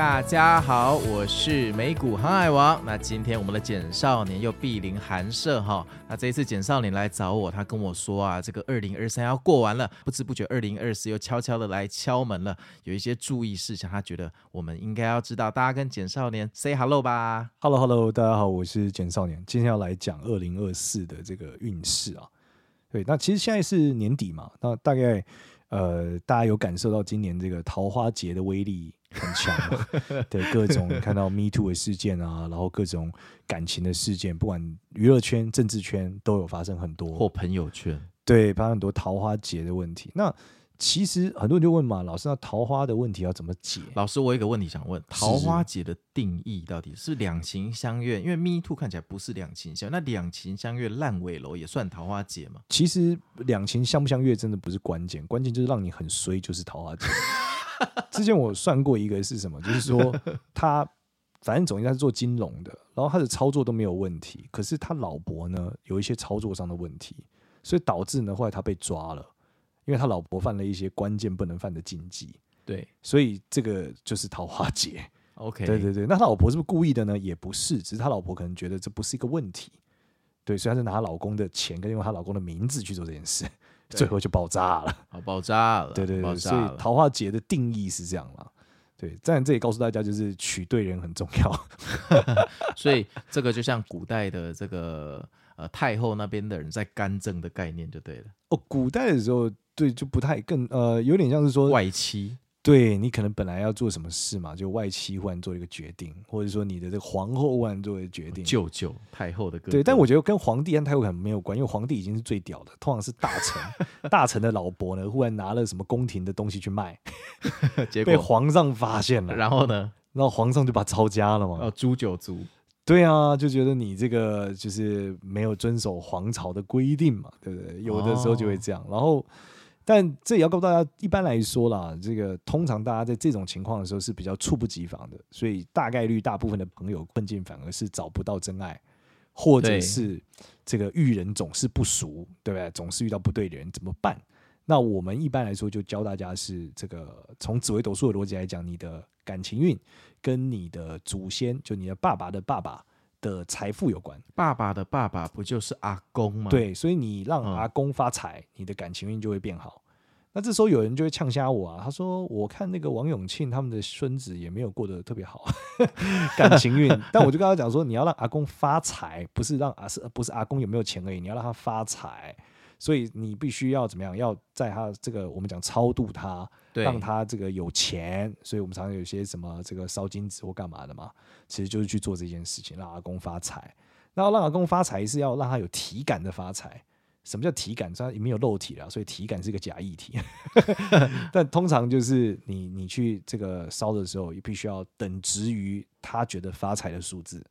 大家好，我是美股航海王。那今天我们的简少年又莅临寒舍哈。那这一次简少年来找我，他跟我说啊，这个二零二三要过完了，不知不觉二零二四又悄悄的来敲门了。有一些注意事项，他觉得我们应该要知道。大家跟简少年 say hello 吧。Hello Hello，大家好，我是简少年。今天要来讲二零二四的这个运势啊。对，那其实现在是年底嘛，那大概呃，大家有感受到今年这个桃花节的威力？很强的，对各种看到 Me Too 的事件啊，然后各种感情的事件，不管娱乐圈、政治圈都有发生很多，或朋友圈，对，发生很多桃花劫的问题。那其实很多人就问嘛，老师，那桃花的问题要怎么解？老师，我有一个问题想问：桃花劫的定义到底是两情相悦？因为 Me Too 看起来不是两情相悦，那两情相悦烂尾楼也算桃花劫吗？其实两情相不相悦真的不是关键，关键就是让你很衰，就是桃花劫。之前我算过一个是什么，就是说 他反正总应该是做金融的，然后他的操作都没有问题，可是他老婆呢有一些操作上的问题，所以导致呢后来他被抓了，因为他老婆犯了一些关键不能犯的禁忌，对，所以这个就是桃花劫。OK，对对对，那他老婆是不是故意的呢？也不是，只是他老婆可能觉得这不是一个问题，对，所以他是拿他老公的钱跟用他老公的名字去做这件事。最后就爆炸了，好爆炸了，对对对，所以桃花劫的定义是这样啦？对，在这里告诉大家，就是娶对人很重要。所以这个就像古代的这个呃太后那边的人在干政的概念就对了。哦，古代的时候对就不太更呃有点像是说外戚。对，你可能本来要做什么事嘛，就外戚忽然做一个决定，或者说你的这个皇后忽然做一个决定，舅舅太后的哥哥。对，但我觉得跟皇帝和太后可能没有关，因为皇帝已经是最屌的，通常是大臣，大臣的老婆呢，忽然拿了什么宫廷的东西去卖，结果被皇上发现了，然后呢，然后皇上就把他抄家了嘛，哦，诛九族。对啊，就觉得你这个就是没有遵守皇朝的规定嘛，对不对？有的时候就会这样，哦、然后。但这也要告诉大家，一般来说啦，这个通常大家在这种情况的时候是比较猝不及防的，所以大概率大部分的朋友困境反而是找不到真爱，或者是这个遇人总是不熟，对不对？总是遇到不对的人，怎么办？那我们一般来说就教大家是这个从紫微斗数的逻辑来讲，你的感情运跟你的祖先，就你的爸爸的爸爸。的财富有关，爸爸的爸爸不就是阿公吗？对，所以你让阿公发财，嗯、你的感情运就会变好。那这时候有人就会呛瞎我啊，他说：“我看那个王永庆他们的孙子也没有过得特别好，感情运。”但我就跟他讲说：“你要让阿公发财，不是让阿是不是阿公有没有钱而已，你要让他发财。”所以你必须要怎么样？要在他这个我们讲超度他，让他这个有钱。所以我们常常有些什么这个烧金纸或干嘛的嘛，其实就是去做这件事情，让阿公发财。然后让阿公发财是要让他有体感的发财。什么叫体感？他没有肉体了，所以体感是个假议题。但通常就是你你去这个烧的时候，也必须要等值于他觉得发财的数字。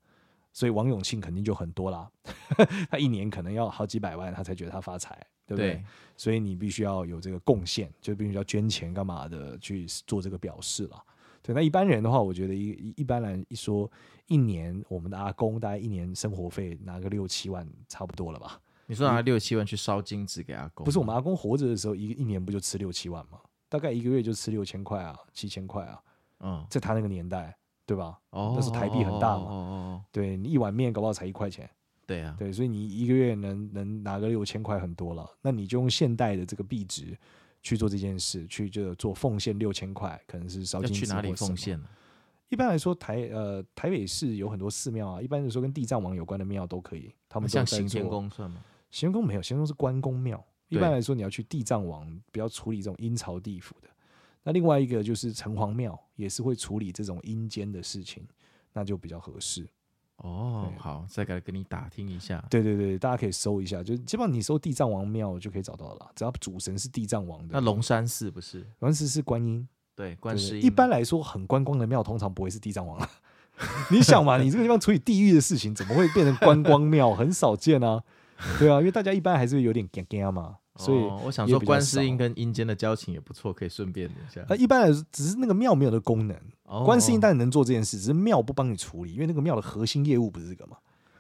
所以王永庆肯定就很多啦，他一年可能要好几百万，他才觉得他发财，对不对？对，所以你必须要有这个贡献，就必须要捐钱干嘛的去做这个表示了。对，那一般人的话，我觉得一一般人一说一年，我们的阿公大概一年生活费拿个六七万差不多了吧？你说拿六七万去烧金纸给阿公？不是，我们阿公活着的时候一一年不就吃六七万吗？大概一个月就吃六千块啊，七千块啊。嗯，在他那个年代。对吧？哦，那是台币很大嘛。哦，哦，哦，对，你一碗面搞不好才一块钱。对啊，对，所以你一个月能能拿个六千块很多了。那你就用现代的这个币值去做这件事，去就做奉献六千块，可能是烧金纸。去哪里奉献呢？一般来说，台呃台北市有很多寺庙啊，一般来说跟地藏王有关的庙都可以。他们像行天宫算吗？行天宫没有，行天宫是关公庙。一般来说，你要去地藏王，不要处理这种阴曹地府的。那另外一个就是城隍庙，也是会处理这种阴间的事情，那就比较合适。哦，好，再来跟你打听一下。对对对，大家可以搜一下，就基本上你搜地藏王庙就可以找到了。只要主神是地藏王的，那龙山寺不是？龙山寺是观音，对，观世音。一般来说，很观光的庙通常不会是地藏王，你想嘛，你这个地方处理地狱的事情，怎么会变成观光庙？很少见啊。对啊，因为大家一般还是有点惊惊嘛。所以我想说，观世音跟阴间的交情也不错，可以顺便一下。那一般来说，只是那个庙没有的功能。观世音当然能做这件事，只是庙不帮你处理，因为那个庙的核心业务不是这个嘛。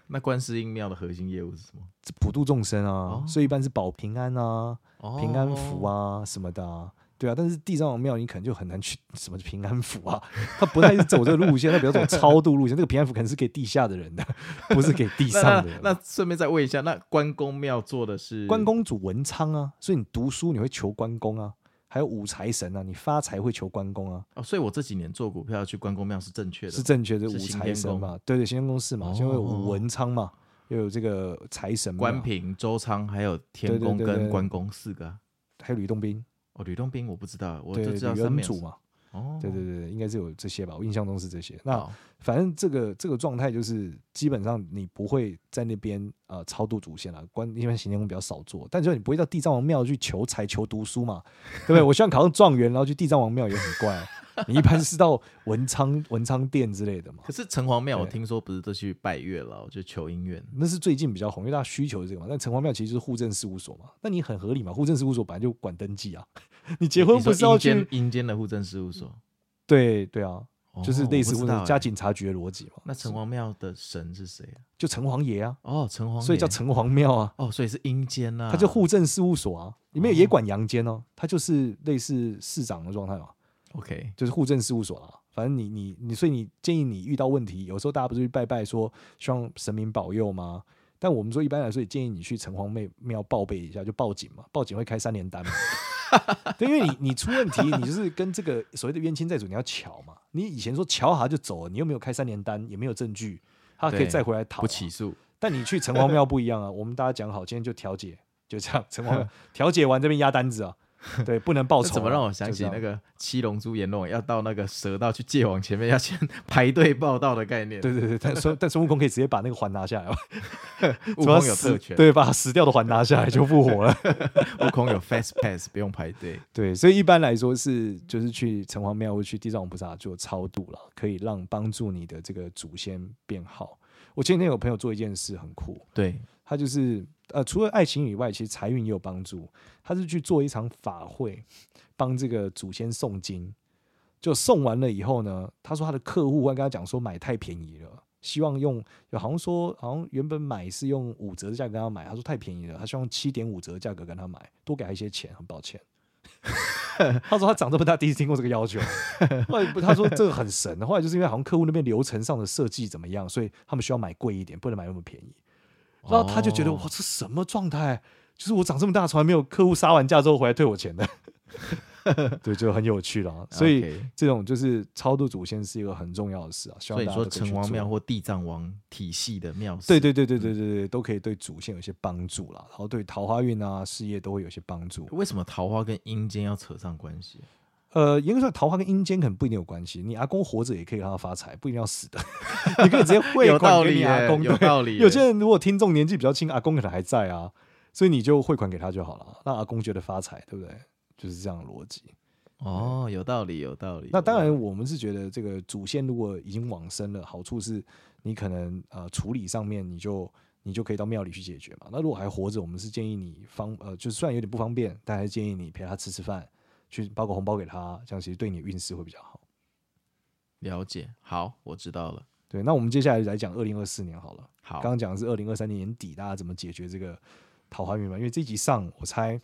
那观世音庙的核心业务是什么？普度众生啊，所以一般是保平安啊、平安符啊什么的啊。对啊，但是地藏王庙你可能就很难去什么平安符啊，他不太是走这个路线，他比较走超度路线。那个平安符可能是给地下的人的，不是给地上的人。那顺便再问一下，那关公庙做的是关公主文昌啊，所以你读书你会求关公啊，还有五财神啊，你发财会求关公啊。哦，所以我这几年做股票去关公庙是正确的，是正确的五财神嘛？对对，行天宫是嘛？因为五文昌嘛，又有这个财神，关平、周仓，还有天公跟关公四个，还有吕洞宾。哦，吕洞宾我不知道，我就知道三祖嘛。哦，对对对，应该是有这些吧，我印象中是这些。那反正这个这个状态就是，基本上你不会在那边呃超度祖先了，关因为行天宫比较少做，但是你不会到地藏王庙去求财求读书嘛，对不对？我希望考上状元，然后去地藏王庙也很怪。你一般是到文昌文昌殿之类的嘛？可是城隍庙我听说不是都去拜月老，就求姻缘，那是最近比较红，因为大家需求是这个嘛。但城隍庙其实就是户政事务所嘛，那你很合理嘛？户政事务所本来就管登记啊，你结婚不是要去阴间的户政事务所？对对啊，就是类似加警察局的逻辑嘛。那城隍庙的神是谁啊？就城隍爷啊。哦，城隍，所以叫城隍庙啊。哦，所以是阴间啊。他就户政事务所啊，里面也管阳间哦。他就是类似市长的状态嘛。OK，就是户政事务所啊。反正你你你，所以你建议你遇到问题，有时候大家不是去拜拜说希望神明保佑吗？但我们说一般来说，也建议你去城隍庙庙报备一下，就报警嘛，报警会开三联单嘛。对，因为你你出问题，你就是跟这个所谓的冤亲债主你要巧嘛。你以前说乔好就走了，你又没有开三联单，也没有证据，他可以再回来讨、啊、不起诉。但你去城隍庙不一样啊，我们大家讲好，今天就调解，就这样，城隍庙 调解完这边压单子啊。对，不能报仇。怎么让我想起那个七龙珠阎罗要到那个蛇道去界王前面要先排队报道的概念？对对对，但孙 但孙悟空可以直接把那个环拿下来。悟空有特权，对，把死掉的环拿下来就复活了。悟空有 fast pass，不用排队。对，所以一般来说是就是去城隍庙或去地藏王菩萨做超度了，可以让帮助你的这个祖先变好。我前几天有朋友做一件事很酷，对他就是。呃，除了爱情以外，其实财运也有帮助。他是去做一场法会，帮这个祖先诵经。就诵完了以后呢，他说他的客户会跟他讲说买太便宜了，希望用，好像说好像原本买是用五折的价格跟他买，他说太便宜了，他希望七点五折的价格跟他买，多给他一些钱，很抱歉。他说他长这么大第一次听过这个要求，后来他说这个很神。后来就是因为好像客户那边流程上的设计怎么样，所以他们需要买贵一点，不能买那么便宜。然后他就觉得哇，这什么状态？就是我长这么大，从来没有客户杀完价之后回来退我钱的。对，就很有趣了。所以这种就是超度祖先是一个很重要的事啊。所以说，城隍庙或地藏王体系的庙，对对对对对对对，都可以对祖先有些帮助啦。然后对桃花运啊、事业都会有些帮助。为什么桃花跟阴间要扯上关系？呃，严格说，桃花跟阴间可能不一定有关系。你阿公活着也可以让他发财，不一定要死的。你可以直接汇款给你阿公，有道理。有些人如果听众年纪比较轻，阿公可能还在啊，所以你就汇款给他就好了，让阿公觉得发财，对不对？就是这样的逻辑。哦，有道理，有道理。那当然，我们是觉得这个祖先如果已经往生了，好处是你可能呃处理上面你就你就可以到庙里去解决嘛。那如果还活着，我们是建议你方呃，就虽然有点不方便，但还是建议你陪他吃吃饭。去包个红包给他，这样其实对你运势会比较好。了解，好，我知道了。对，那我们接下来来讲二零二四年好了。好，刚刚讲的是二零二三年年底，大家怎么解决这个桃花运嘛？因为这集上，我猜。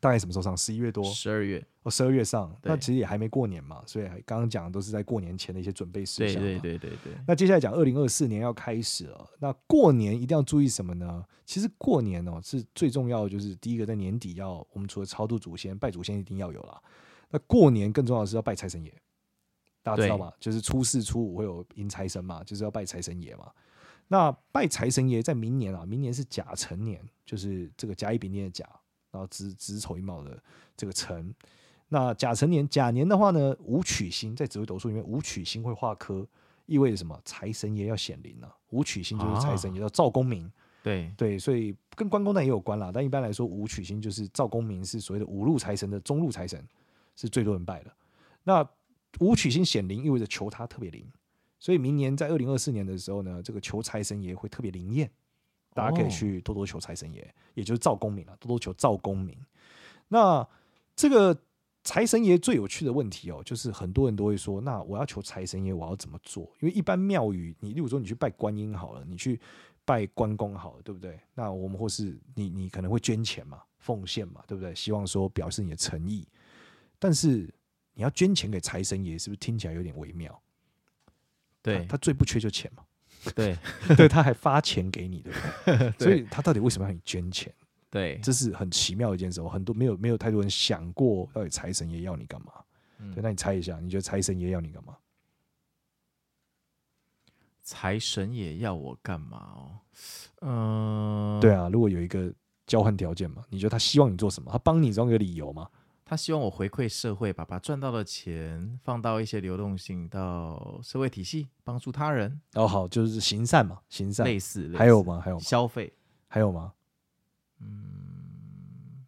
大概什么时候上？十一月多，十二月哦，十二月上。那其实也还没过年嘛，所以刚刚讲的都是在过年前的一些准备事项。对对对对对。那接下来讲二零二四年要开始了，那过年一定要注意什么呢？其实过年哦是最重要的，就是第一个在年底要我们除了超度祖先、拜祖先一定要有啦。那过年更重要的是要拜财神爷，大家知道吗？就是初四初五会有迎财神嘛，就是要拜财神爷嘛。那拜财神爷在明年啊，明年是甲辰年，就是这个甲乙丙丁的甲。然后子子丑寅卯的这个辰，那甲辰年甲年的话呢，武曲星在紫微斗数里面，武曲星会化科，意味着什么？财神爷要显灵了。武曲星就是财神爷，叫赵公明。对对，所以跟关公那也有关啦。但一般来说，武曲星就是赵公明，是所谓的五路财神的中路财神，是最多人拜的。那武曲星显灵意味着求他特别灵，所以明年在二零二四年的时候呢，这个求财神爷会特别灵验，大家可以去多多求财神爷，也就是赵公明了，多多求赵公明。那这个财神爷最有趣的问题哦，就是很多人都会说，那我要求财神爷，我要怎么做？因为一般庙宇，你例如说你去拜观音好了，你去拜关公好了，对不对？那我们或是你，你可能会捐钱嘛，奉献嘛，对不对？希望说表示你的诚意。但是你要捐钱给财神爷，是不是听起来有点微妙？对，他最不缺就钱嘛。对，对，他还发钱给你，对不对？所以他到底为什么要你捐钱？对，这是很奇妙的一件事。很多没有没有太多人想过，到底财神爷要你干嘛？嗯、对，那你猜一下，你觉得财神爷要你干嘛？财神爷要我干嘛？哦，嗯、呃，对啊，如果有一个交换条件嘛，你觉得他希望你做什么？他帮你找个理由吗？他希望我回馈社会吧，把赚到的钱放到一些流动性到社会体系，帮助他人。哦，好，就是行善嘛，行善。类似，类似还有吗？还有吗？消费还有吗？嗯，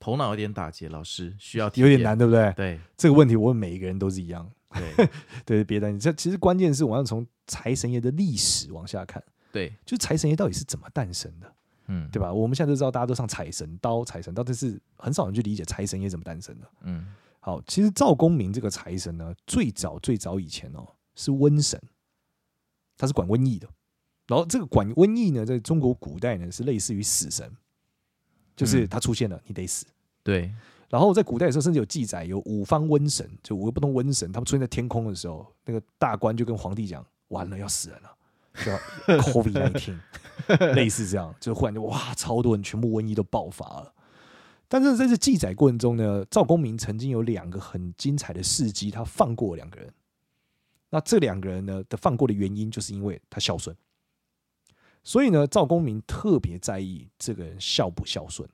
头脑有点打结，老师需要有点难，对不对？对，这个问题我问每一个人都是一样。对 对，别担心。这其实关键是我要从财神爷的历史往下看。对，就财神爷到底是怎么诞生的？嗯，对吧？我们现在都知道，大家都上财神刀、财神刀，但是很少人去理解财神爷怎么诞生的。嗯，好，其实赵公明这个财神呢，最早最早以前哦是瘟神，他是管瘟疫的。然后这个管瘟疫呢，在中国古代呢是类似于死神，就是他出现了，你得死。对。然后在古代的时候，甚至有记载，有五方瘟神，就五个不同瘟神，他们出现在天空的时候，那个大官就跟皇帝讲：“完了，要死人了，就要 COVID-19，类似这样，就忽然就哇，超多人，全部瘟疫都爆发了。”但是在这记载过程中呢，赵公明曾经有两个很精彩的事迹，他放过两个人。那这两个人呢的放过的原因，就是因为他孝顺。所以呢，赵公明特别在意这个人孝不孝顺。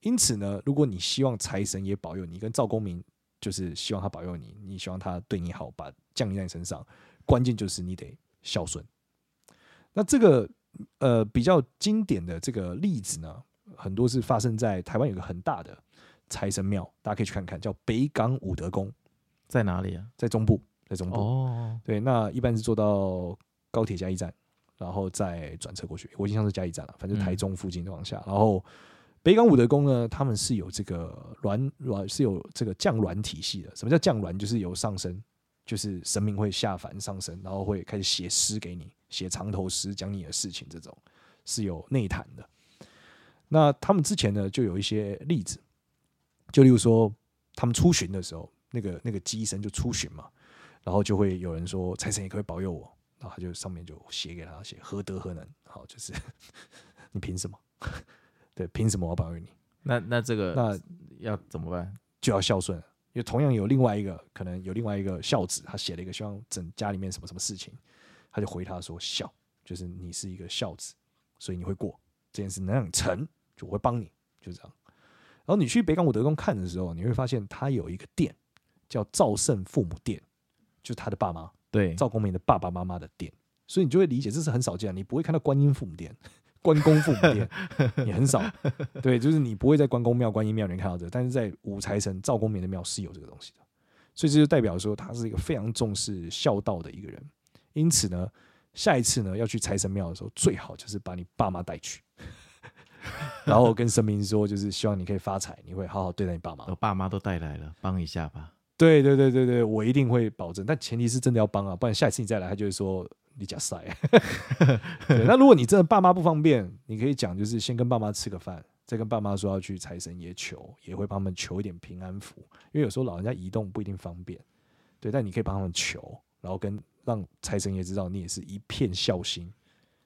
因此呢，如果你希望财神也保佑你，跟赵公明就是希望他保佑你，你希望他对你好，把降临在你身上，关键就是你得孝顺。那这个呃比较经典的这个例子呢，很多是发生在台湾有个很大的财神庙，大家可以去看看，叫北港武德宫，在哪里啊？在中部，在中部。哦，对，那一般是坐到高铁嘉义站。然后再转车过去，我印象是嘉义站了，反正台中附近的往下。嗯、然后北港武德宫呢，他们是有这个卵卵是有这个降卵体系的。什么叫降卵？就是有上身，就是神明会下凡上身，然后会开始写诗给你，写长头诗讲你的事情，这种是有内坛的。那他们之前呢，就有一些例子，就例如说他们出巡的时候，那个那个鸡神就出巡嘛，然后就会有人说财神爷可以保佑我？然后他就上面就写给他写何德何能，好，就是 你凭什么？对，凭什么我要保佑你？那那这个那要怎么办？就要孝顺，因为同样有另外一个可能有另外一个孝子，他写了一个希望整家里面什么什么事情，他就回他说孝，就是你是一个孝子，所以你会过这件事能让你成就我会帮你，就这样。然后你去北港武德宫看的时候，你会发现他有一个殿叫赵胜父母殿，就是他的爸妈。对，赵公明的爸爸妈妈的殿，所以你就会理解这是很少见，你不会看到观音父母殿、关公父母殿，也很少。对，就是你不会在关公庙、观音庙里面看到这个，但是在武财神赵公明的庙是有这个东西的，所以这就代表说他是一个非常重视孝道的一个人。因此呢，下一次呢要去财神庙的时候，最好就是把你爸妈带去，然后跟神明说，就是希望你可以发财，你会好好对待你爸妈。我爸妈都带来了，帮一下吧。对对对对对，我一定会保证，但前提是真的要帮啊，不然下一次你再来，他就会说你假赛。那如果你真的爸妈不方便，你可以讲，就是先跟爸妈吃个饭，再跟爸妈说要去财神爷求，也会帮他们求一点平安符，因为有时候老人家移动不一定方便。对，但你可以帮他们求，然后跟让财神爷知道你也是一片孝心。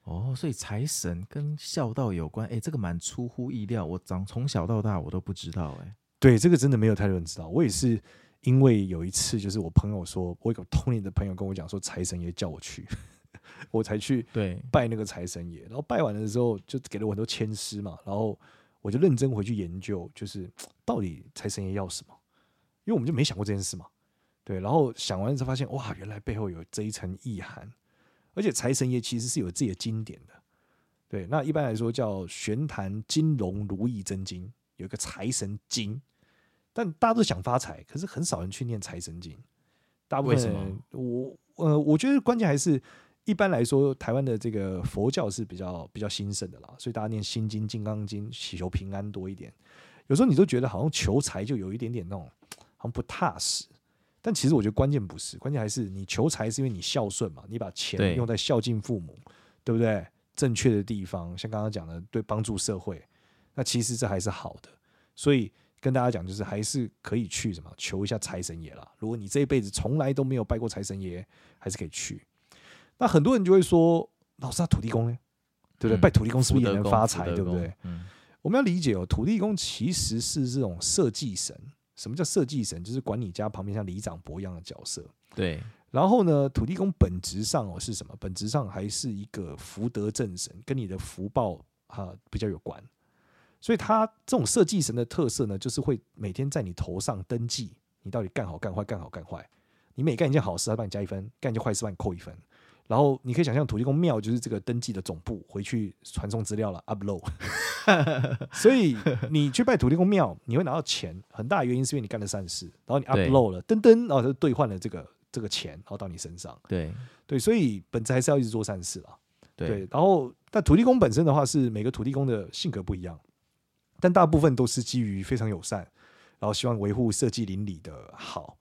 哦，所以财神跟孝道有关，哎，这个蛮出乎意料，我长从小到大我都不知道，哎，对，这个真的没有太多人知道，我也是。因为有一次，就是我朋友说，我有个同龄的朋友跟我讲说，财神爷叫我去，我才去对拜那个财神爷。然后拜完了之后，就给了我很多签诗嘛。然后我就认真回去研究，就是到底财神爷要什么？因为我们就没想过这件事嘛。对，然后想完之后发现，哇，原来背后有这一层意涵。而且财神爷其实是有自己的经典的。对，那一般来说叫玄坛金龙如意真经，有一个财神经。但大家都想发财，可是很少人去念财神经。大部分人，我呃，我觉得关键还是一般来说，台湾的这个佛教是比较比较兴盛的啦，所以大家念心经、金刚经，祈求平安多一点。有时候你都觉得好像求财就有一点点那种好像不踏实，但其实我觉得关键不是，关键还是你求财是因为你孝顺嘛，你把钱用在孝敬父母，对，对不对？正确的地方，像刚刚讲的，对帮助社会，那其实这还是好的。所以跟大家讲，就是还是可以去什么求一下财神爷啦。如果你这一辈子从来都没有拜过财神爷，还是可以去。那很多人就会说，老师，他土地公呢？对不对？嗯、拜土地公是不是也能发财？对不对？嗯我们要理解哦，土地公其实是这种设计神。什么叫设计神？就是管你家旁边像里长伯一样的角色。对。然后呢，土地公本质上哦是什么？本质上还是一个福德正神，跟你的福报啊比较有关。所以他这种设计神的特色呢，就是会每天在你头上登记，你到底干好干坏，干好干坏。你每干一件好事，他帮你加一分；干一件坏事，帮你扣一分。然后你可以想象，土地公庙就是这个登记的总部，回去传送资料了，upload。所以你去拜土地公庙，你会拿到钱，很大的原因是因为你干了善事，然后你 upload 了，噔噔，然后就兑换了这个这个钱，然后到你身上。对对，所以本质还是要一直做善事啦。对，然后但土地公本身的话，是每个土地公的性格不一样，但大部分都是基于非常友善，然后希望维护社稷邻里的好。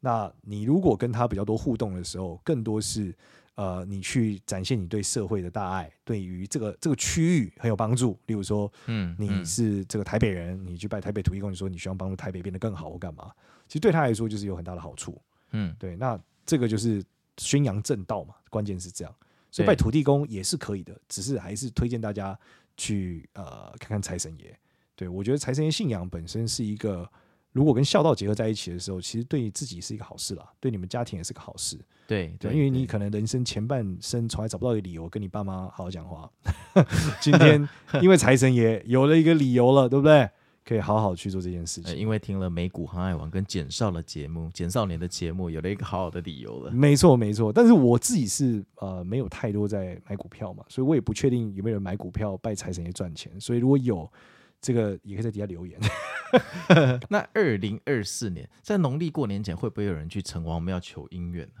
那你如果跟他比较多互动的时候，更多是。呃，你去展现你对社会的大爱，对于这个这个区域很有帮助。例如说，嗯，你是这个台北人，你去拜台北土地公，你说你希望帮助台北变得更好或干嘛？其实对他来说就是有很大的好处。嗯，对，那这个就是宣扬正道嘛，关键是这样。所以拜土地公也是可以的，只是还是推荐大家去呃看看财神爷。对，我觉得财神爷信仰本身是一个。如果跟孝道结合在一起的时候，其实对自己是一个好事啦，对你们家庭也是个好事。对对，因为你可能人生前半生从来找不到一个理由跟你爸妈好好讲话，今天 因为财神爷有了一个理由了，对不对？可以好好去做这件事情。因为听了美股航海王跟简少的节目，简少年的节目，有了一个好好的理由了。没错没错，但是我自己是呃没有太多在买股票嘛，所以我也不确定有没有人买股票拜财神爷赚钱。所以如果有。这个也可以在底下留言。那二零二四年在农历过年前，会不会有人去城隍庙求姻缘呢？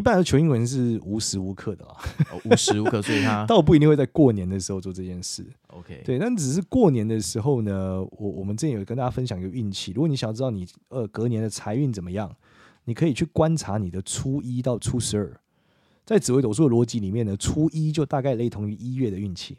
一般的求姻缘是无时无刻的啊，哦、无时无刻，所以他 倒不一定会在过年的时候做这件事。OK，对，但只是过年的时候呢，我我们之前有跟大家分享一个运气。如果你想要知道你呃隔年的财运怎么样，你可以去观察你的初一到初十二。在紫微斗数的逻辑里面呢，初一就大概类同于一月的运气，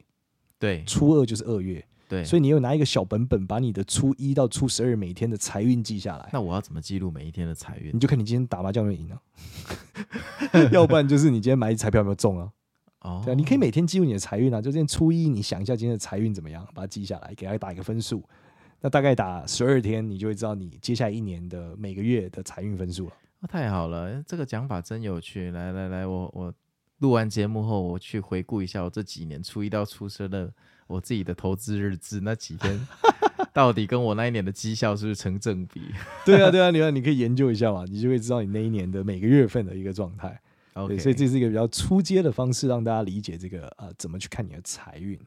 对，初二就是二月。对，所以你又拿一个小本本，把你的初一到初十二每天的财运记下来。那我要怎么记录每一天的财运？你就看你今天打麻将有没有赢啊，要不然就是你今天买彩票有没有中啊？哦，对啊，你可以每天记录你的财运啊。就今天初一，你想一下今天的财运怎么样，把它记下来，给它打一个分数。那大概打十二天，你就会知道你接下来一年的每个月的财运分数了。哦，太好了，这个讲法真有趣。来来来，我我录完节目后，我去回顾一下我这几年初一到初十二的。我自己的投资日志那几天，到底跟我那一年的绩效是不是成正比？对啊，对啊，你看，你可以研究一下嘛，你就会知道你那一年的每个月份的一个状态。OK，所以这是一个比较初阶的方式，让大家理解这个呃怎么去看你的财运。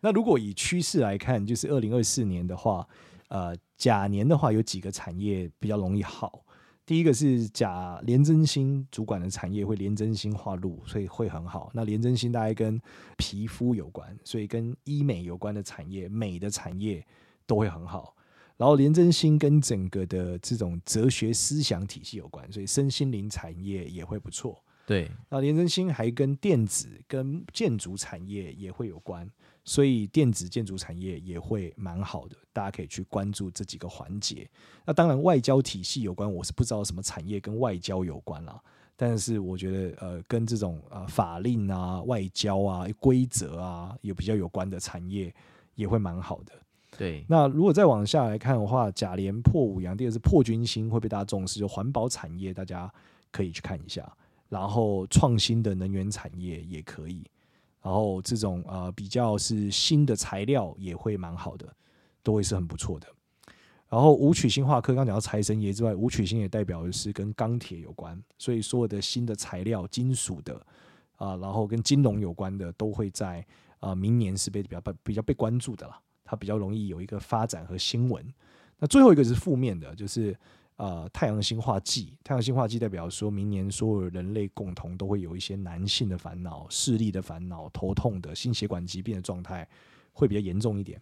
那如果以趋势来看，就是二零二四年的话，呃，甲年的话有几个产业比较容易好。第一个是甲廉贞心主管的产业会廉贞心化路，所以会很好。那廉贞心大概跟皮肤有关，所以跟医美有关的产业、美的产业都会很好。然后廉贞心跟整个的这种哲学思想体系有关，所以身心灵产业也会不错。对，那廉贞星还跟电子、跟建筑产业也会有关。所以电子建筑产业也会蛮好的，大家可以去关注这几个环节。那当然外交体系有关，我是不知道什么产业跟外交有关啦。但是我觉得呃，跟这种呃法令啊、外交啊、规则啊有比较有关的产业也会蛮好的。对。那如果再往下来看的话，甲廉破五羊，第二是破军星会被大家重视，就环保产业大家可以去看一下。然后创新的能源产业也可以。然后这种呃比较是新的材料也会蛮好的，都会是很不错的。然后武曲星化科，刚讲到财神爷之外，武曲星也代表的是跟钢铁有关，所以所有的新的材料、金属的啊、然后跟金融有关的，都会在啊、呃、明年是被比较被比较被关注的啦。它比较容易有一个发展和新闻。那最后一个是负面的，就是呃太阳星化忌，太阳星化忌代表说明年所有人类共同都会有一些男性的烦恼、视力的烦恼、头痛的心血管疾病的状态会比较严重一点。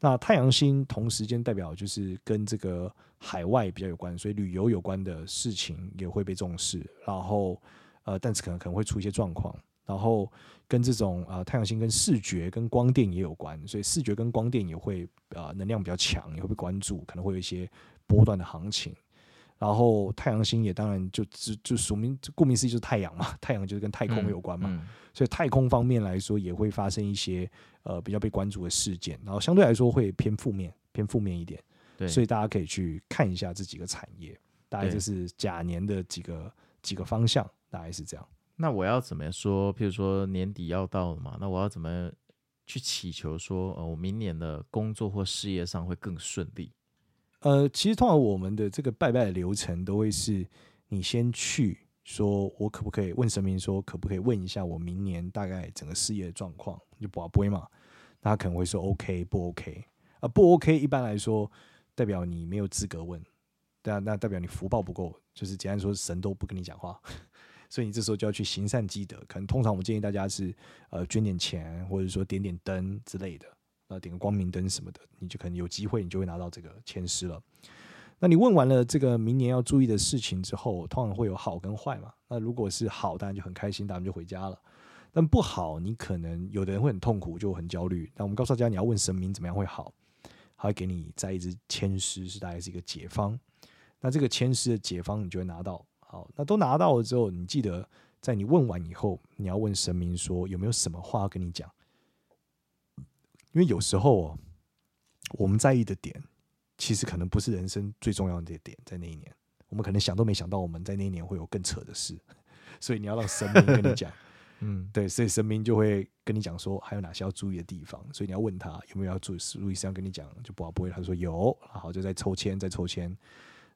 那太阳星同时间代表就是跟这个海外比较有关，所以旅游有关的事情也会被重视。然后呃，但是可能可能会出一些状况。然后跟这种、呃、太阳星跟视觉跟光电也有关，所以视觉跟光电也会、呃、能量比较强，也会被关注，可能会有一些波段的行情。然后太阳星也当然就就就属名，顾名思义就是太阳嘛，太阳就是跟太空有关嘛，嗯嗯、所以太空方面来说也会发生一些呃比较被关注的事件，然后相对来说会偏负面，偏负面一点。对，所以大家可以去看一下这几个产业，大概就是甲年的几个几个方向，大概是这样。那我要怎么说？譬如说年底要到了嘛，那我要怎么去祈求说，呃，我明年的工作或事业上会更顺利？呃，其实通常我们的这个拜拜的流程都会是，你先去说，我可不可以问神明说，可不可以问一下我明年大概整个事业的状况？就不不会嘛，那他可能会说 OK 不 OK 啊？不 OK，一般来说代表你没有资格问，对啊，那代表你福报不够，就是简单说神都不跟你讲话，所以你这时候就要去行善积德。可能通常我们建议大家是呃捐点钱，或者说点点灯之类的。呃，点个光明灯什么的，你就可能有机会，你就会拿到这个签诗了。那你问完了这个明年要注意的事情之后，通常会有好跟坏嘛？那如果是好，当然就很开心，当然就回家了。但不好，你可能有的人会很痛苦，就很焦虑。那我们告诉大家，你要问神明怎么样会好，他会给你再一支签诗，是大概是一个解方。那这个签诗的解方，你就会拿到。好，那都拿到了之后，你记得在你问完以后，你要问神明说有没有什么话要跟你讲。因为有时候哦，我们在意的点，其实可能不是人生最重要的点。在那一年，我们可能想都没想到，我们在那一年会有更扯的事。所以你要让神明跟你讲，嗯，对，所以神明就会跟你讲说，还有哪些要注意的地方。所以你要问他有没有要注意，路易斯要跟你讲，就不好不会，他说有，然后，就在抽签，在抽签。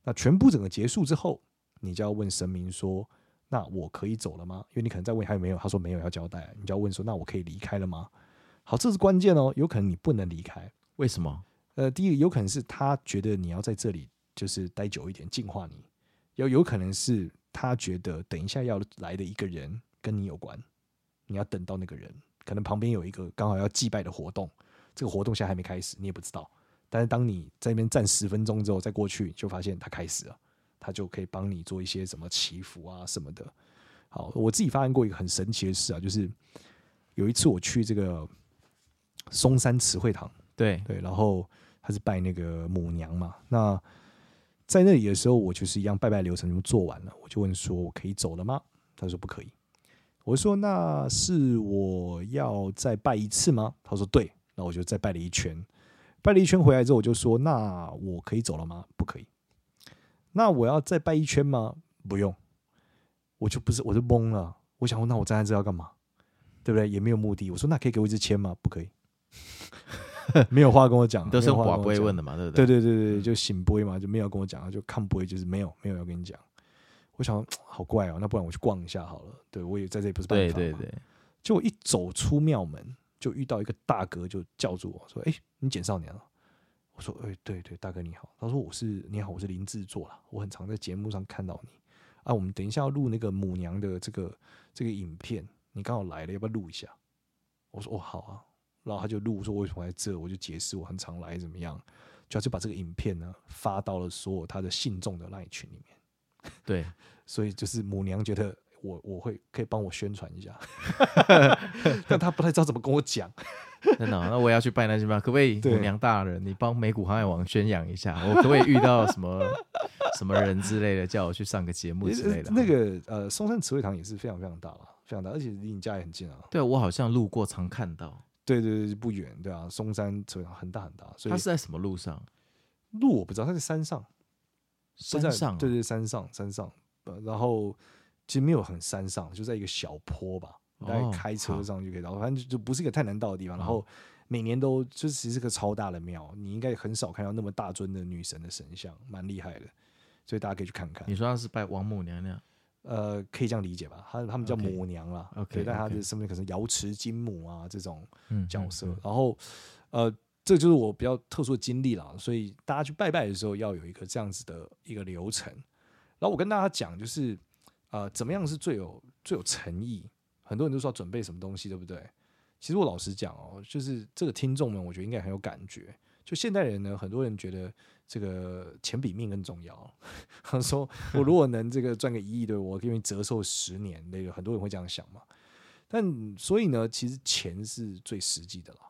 那全部整个结束之后，你就要问神明说，那我可以走了吗？因为你可能在问还有没有，他说没有要交代，你就要问说，那我可以离开了吗？好，这是关键哦。有可能你不能离开，为什么？呃，第一个有可能是他觉得你要在这里就是待久一点，净化你；有有可能是他觉得等一下要来的一个人跟你有关，你要等到那个人。可能旁边有一个刚好要祭拜的活动，这个活动现在还没开始，你也不知道。但是当你在那边站十分钟之后再过去，就发现他开始了，他就可以帮你做一些什么祈福啊什么的。好，我自己发生过一个很神奇的事啊，就是有一次我去这个。松山慈惠堂，对对，然后他是拜那个母娘嘛。那在那里的时候，我就是一样拜拜流程就做完了，我就问说：“我可以走了吗？”他说：“不可以。”我说：“那是我要再拜一次吗？”他说：“对。”那我就再拜了一圈，拜了一圈回来之后，我就说：“那我可以走了吗？”不可以。那我要再拜一圈吗？不用。我就不是，我就懵了。我想问：“那我站在这要干嘛？对不对？也没有目的。”我说：“那可以给我一支签吗？”不可以。没有话跟我讲，都是寡不会问的嘛，对不对？对对对对，就醒不会嘛，就没有跟我讲，就看不会，就是没有没有要跟你讲。我想好怪哦，那不然我去逛一下好了。对，我也在这里不是办法嘛。对对对。就我一走出庙门，就遇到一个大哥，就叫住我说：“哎，你简少年了？”我说：“哎，对对，大哥你好。”他说：“我是你好，我是林志作啦，我很常在节目上看到你啊。我们等一下要录那个母娘的这个这个影片，你刚好来了，要不要录一下？”我说：“哦，好啊。”然后他就录说为什么来这，我就解释我很常来怎么样，就就把这个影片呢发到了所有他的信众的 LINE 群里面。对，所以就是母娘觉得我我会可以帮我宣传一下，但他不太知道怎么跟我讲。真的，那我也要去拜那些吗？可不可以母娘大人，你帮美股航海王宣扬一下？我可不可以遇到什么什么人之类的，叫我去上个节目之类的？那个呃，松山慈惠堂也是非常非常大了，非常大，而且离你家也很近啊。对啊，我好像路过常看到。对对对，不远，对啊，松山车场很大很大，所以它是在什么路上？路我不知道，它在山上，山上，对对，山上山上，然后其实没有很山上，就在一个小坡吧，大概开车上就可以到，反正就不是一个太难到的地方。然后每年都就其实是个超大的庙，你应该很少看到那么大尊的女神的神像，蛮厉害的，所以大家可以去看看。你说他是拜王母娘娘？呃，可以这样理解吧？他他们叫母娘啦，对，但他的身边可能瑶池金母啊这种角色。然后，呃，这就是我比较特殊的经历啦。所以大家去拜拜的时候要有一个这样子的一个流程。然后我跟大家讲，就是呃，怎么样是最有最有诚意？很多人都说要准备什么东西，对不对？其实我老实讲哦，就是这个听众们，我觉得应该很有感觉。就现代人呢，很多人觉得这个钱比命更重要。他说：“我如果能这个赚个一亿，对我愿意折寿十年。”那个很多人会这样想嘛。但所以呢，其实钱是最实际的了。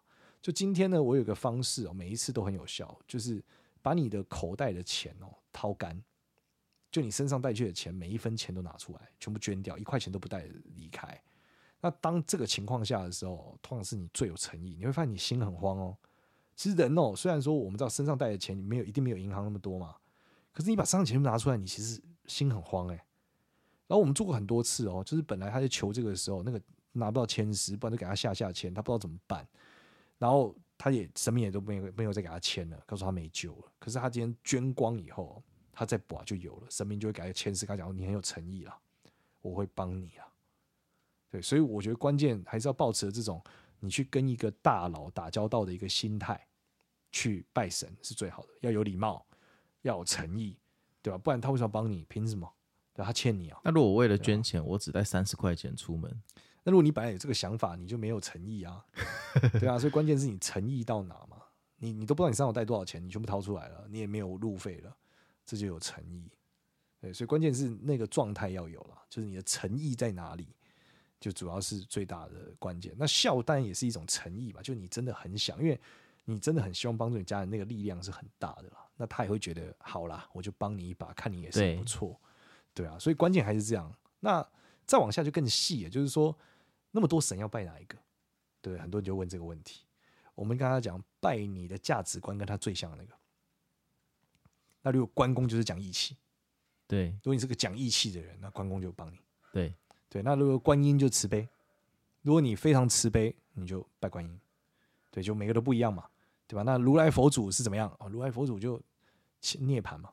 就今天呢，我有个方式哦，每一次都很有效，就是把你的口袋的钱哦掏干，就你身上带去的钱，每一分钱都拿出来，全部捐掉，一块钱都不带离开。那当这个情况下的时候，通常是你最有诚意。你会发现你心很慌哦。其实人哦，虽然说我们知道身上带的钱没有一定没有银行那么多嘛，可是你把身上钱拿出来，你其实心很慌哎。然后我们做过很多次哦，就是本来他在求这个的时候，那个拿不到签诗，不然就给他下下签，他不知道怎么办。然后他也神明也都没有没有再给他签了，告诉他没救了。可是他今天捐光以后，他再补就有了，神明就会给他签诗，跟他讲你很有诚意了，我会帮你啊。对，所以我觉得关键还是要抱持这种你去跟一个大佬打交道的一个心态去拜神是最好的，要有礼貌，要有诚意，对吧？不然他为什么帮你？凭什么？对，他欠你啊。那如果我为了捐钱，我只带三十块钱出门，那如果你本来有这个想法，你就没有诚意啊，对啊。所以关键是你诚意到哪嘛？你你都不知道你身上带多少钱，你全部掏出来了，你也没有路费了，这就有诚意。对，所以关键是那个状态要有了，就是你的诚意在哪里。就主要是最大的关键，那孝当然也是一种诚意吧。就你真的很想，因为你真的很希望帮助你家人，那个力量是很大的啦。那他也会觉得好啦，我就帮你一把，看你也是不错，对，对啊。所以关键还是这样。那再往下就更细了，就是说那么多神要拜哪一个？对，很多人就问这个问题。我们刚才讲，拜你的价值观跟他最像的那个。那如果关公就是讲义气，对，如果你是个讲义气的人，那关公就帮你，对。对，那如果观音就慈悲，如果你非常慈悲，你就拜观音。对，就每个都不一样嘛，对吧？那如来佛祖是怎么样？哦，如来佛祖就涅槃嘛，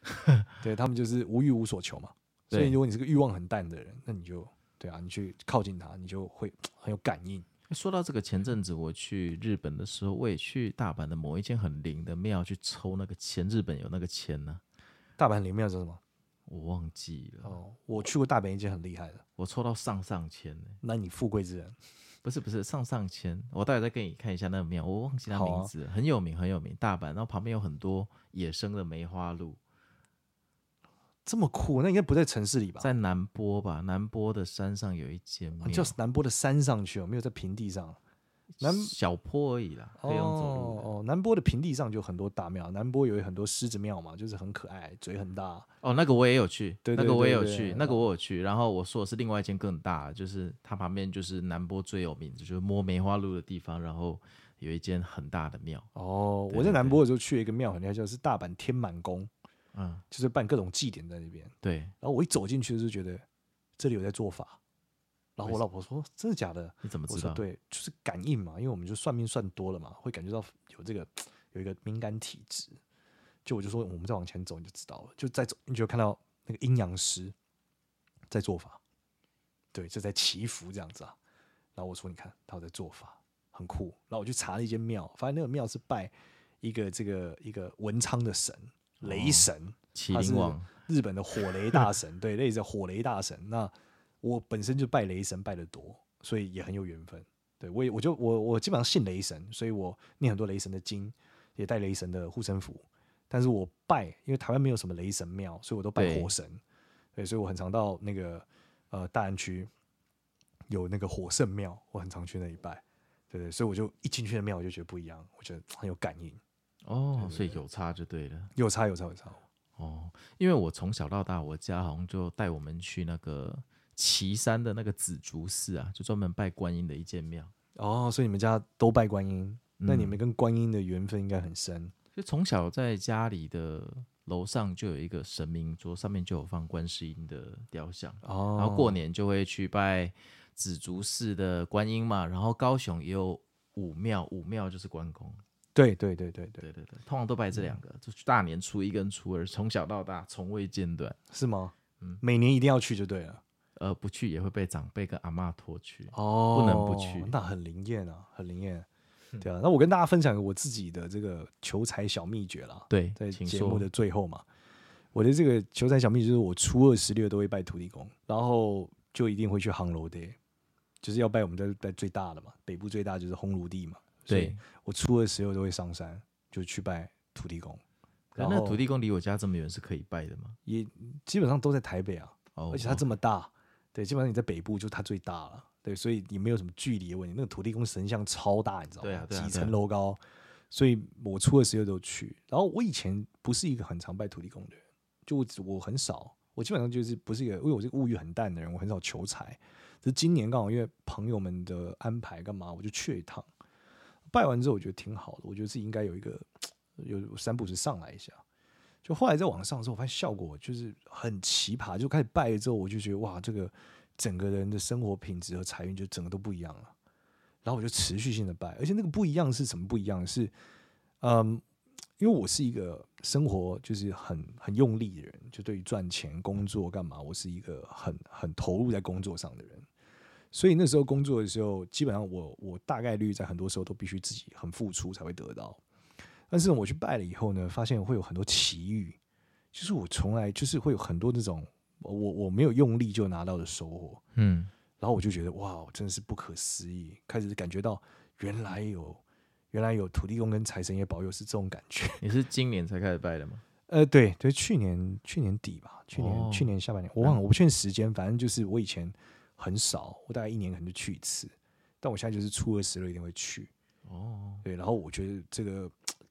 对他们就是无欲无所求嘛。所以如果你是个欲望很淡的人，那你就对啊，你去靠近他，你就会很有感应。说到这个，前阵子我去日本的时候，我也去大阪的某一间很灵的庙去抽那个签，日本有那个签呢、啊。大阪灵庙叫什么？我忘记了哦，我去过大阪一间很厉害的，我抽到上上签呢。那你富贵之人，不是不是上上签，我待会再给你看一下那个庙，我忘记它名字，啊、很有名很有名，大阪，然后旁边有很多野生的梅花鹿，这么酷，那应该不在城市里吧？在南波吧，南波的山上有一间庙，就是南波的山上去哦，没有在平地上。南小坡而已啦，可以用走路哦。哦，南波的平地上就很多大庙，南波有很多狮子庙嘛，就是很可爱，嘴很大。哦，那个我也有去，对，对，对，对，那个我也有去，那个我有去。然后我说的是另外一间更大，就是它旁边就是南波最有名的，就是摸梅花鹿的地方。然后有一间很大的庙。哦，我在南波的时候去了一个庙，很厉害，就是大阪天满宫，嗯，就是办各种祭典在那边。对，然后我一走进去就觉得这里有在做法。然后我老婆说：“真的假的？你怎么知道？”对，就是感应嘛，因为我们就算命算多了嘛，会感觉到有这个有一个敏感体质。就我就说，我们再往前走你就知道了。就再走，你就看到那个阴阳师在做法，对，就在祈福这样子啊。然后我说：“你看，他有在做法，很酷。”然后我去查了一间庙，发现那个庙是拜一个这个一个文昌的神，雷神，麒麟王，日本的火雷大神，对，类似火雷大神。那我本身就拜雷神拜的多，所以也很有缘分。对，我也我就我我基本上信雷神，所以我念很多雷神的经，也带雷神的护身符。但是我拜，因为台湾没有什么雷神庙，所以我都拜火神。对，对，所以我很常到那个呃大安区有那个火圣庙，我很常去那里拜。对对，所以我就一进去的庙，我就觉得不一样，我觉得很有感应。哦，所以有差就对了，有差有差有差。哦，因为我从小到大，我家好像就带我们去那个。岐山的那个紫竹寺啊，就专门拜观音的一间庙哦，所以你们家都拜观音，嗯、那你们跟观音的缘分应该很深。就从小在家里的楼上就有一个神明桌，上面就有放观世音的雕像哦，然后过年就会去拜紫竹寺的观音嘛，然后高雄也有武庙，武庙就是关公。对对对对对对对对，通常都拜这两个，嗯、就大年初一跟初二，从小到大从未间断，是吗？嗯，每年一定要去就对了。呃，不去也会被长辈跟阿妈拖去哦，不能不去，那很灵验啊，很灵验。对啊，那我跟大家分享我自己的这个求财小秘诀啦。对，在节目的最后嘛，我的这个求财小秘诀就是我初二十六都会拜土地公，然后就一定会去杭楼的，就是要拜我们在拜最大的嘛，北部最大就是烘炉地嘛。对，我初二十六都会上山，就去拜土地公。然后那土地公离我家这么远，是可以拜的吗？也基本上都在台北啊，哦、而且它这么大，对，基本上你在北部就它最大了。对，所以你没有什么距离的问题。那个土地公神像超大，你知道吗？对啊，对啊，几层楼高。所以我初二十六都去。然后我以前不是一个很常拜土地公的人，就我，很少，我基本上就是不是一个，因为我是个物欲很淡的人，我很少求财。是今年刚好因为朋友们的安排干嘛，我就去了一趟。拜完之后，我觉得挺好的。我觉得自己应该有一个有三步是上来一下。就后来在网上的时候，我发现效果就是很奇葩。就开始拜了之后，我就觉得哇，这个。整个人的生活品质和财运就整个都不一样了，然后我就持续性的拜，而且那个不一样是什么不一样？是，嗯，因为我是一个生活就是很很用力的人，就对于赚钱、工作干嘛，我是一个很很投入在工作上的人，所以那时候工作的时候，基本上我我大概率在很多时候都必须自己很付出才会得到。但是我去拜了以后呢，发现会有很多奇遇，就是我从来就是会有很多那种。我我没有用力就拿到的收获，嗯，然后我就觉得哇，真的是不可思议，开始感觉到原来有原来有土地公跟财神爷保佑是这种感觉。你是今年才开始拜的吗？呃，对对，去年去年底吧，去年、哦、去年下半年，我忘了，我不确定时间，反正就是我以前很少，我大概一年可能就去一次，但我现在就是初二十六一定会去。哦，对，然后我觉得这个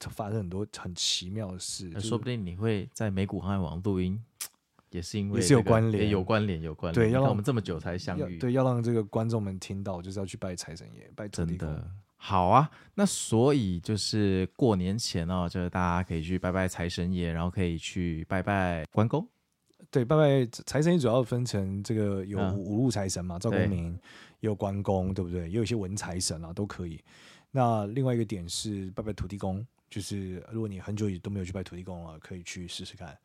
发生很多很奇妙的事，说不定你会在美股航海王录音。也是因为、是有关联，有关联，有关联。对，要让我们这么久才相遇。对，要让这个观众们听到，就是要去拜财神爷，拜土地公。真的好啊！那所以就是过年前哦，就是大家可以去拜拜财神爷，然后可以去拜拜关公。对，拜拜财神爷主要分成这个有五路财神嘛，赵公明，也有关公，对不对？也有一些文财神啊，都可以。那另外一个点是拜拜土地公，就是如果你很久也都没有去拜土地公了，可以去试试看。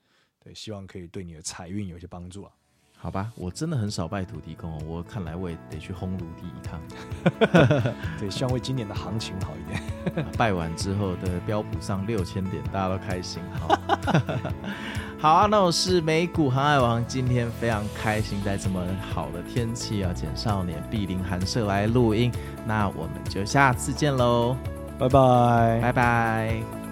对，希望可以对你的财运有一些帮助啊。好吧，我真的很少拜土地公哦，我看来我也得去烘炉地一趟。对，希望为今年的行情好一点。拜完之后的标普上六千点，大家都开心。好，好啊，那我是美股航海王，今天非常开心，在这么好的天气啊，简少年莅临寒舍来录音。那我们就下次见喽，拜拜，拜拜。